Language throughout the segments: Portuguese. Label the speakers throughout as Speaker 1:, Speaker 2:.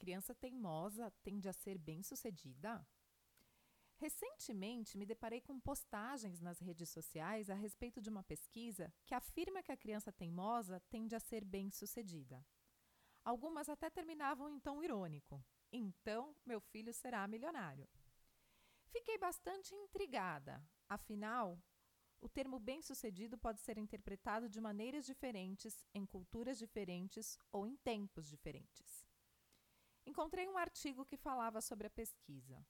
Speaker 1: criança teimosa tende a ser bem-sucedida? Recentemente me deparei com postagens nas redes sociais a respeito de uma pesquisa que afirma que a criança teimosa tende a ser bem-sucedida. Algumas até terminavam em tom irônico. Então, meu filho será milionário. Fiquei bastante intrigada, afinal, o termo bem-sucedido pode ser interpretado de maneiras diferentes, em culturas diferentes ou em tempos diferentes. Encontrei um artigo que falava sobre a pesquisa.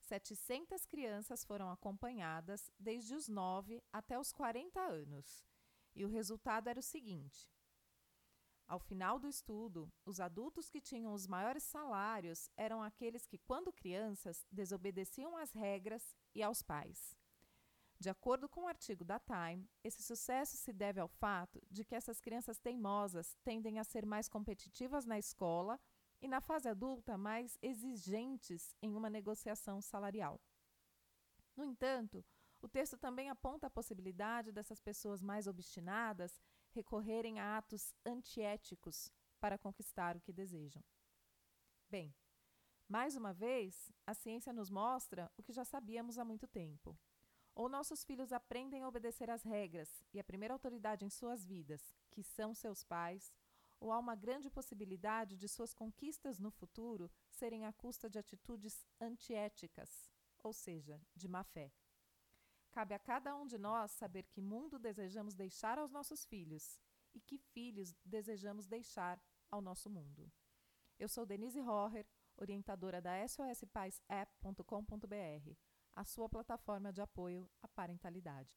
Speaker 1: 700 crianças foram acompanhadas desde os 9 até os 40 anos, e o resultado era o seguinte: ao final do estudo, os adultos que tinham os maiores salários eram aqueles que, quando crianças, desobedeciam às regras e aos pais. De acordo com o artigo da Time, esse sucesso se deve ao fato de que essas crianças teimosas tendem a ser mais competitivas na escola e, na fase adulta, mais exigentes em uma negociação salarial. No entanto, o texto também aponta a possibilidade dessas pessoas mais obstinadas recorrerem a atos antiéticos para conquistar o que desejam. Bem, mais uma vez, a ciência nos mostra o que já sabíamos há muito tempo. Ou nossos filhos aprendem a obedecer às regras e a primeira autoridade em suas vidas, que são seus pais, ou há uma grande possibilidade de suas conquistas no futuro serem à custa de atitudes antiéticas, ou seja, de má fé. Cabe a cada um de nós saber que mundo desejamos deixar aos nossos filhos e que filhos desejamos deixar ao nosso mundo. Eu sou Denise Rohrer, orientadora da SOSPaisApp.com.br, a sua plataforma de apoio à parentalidade.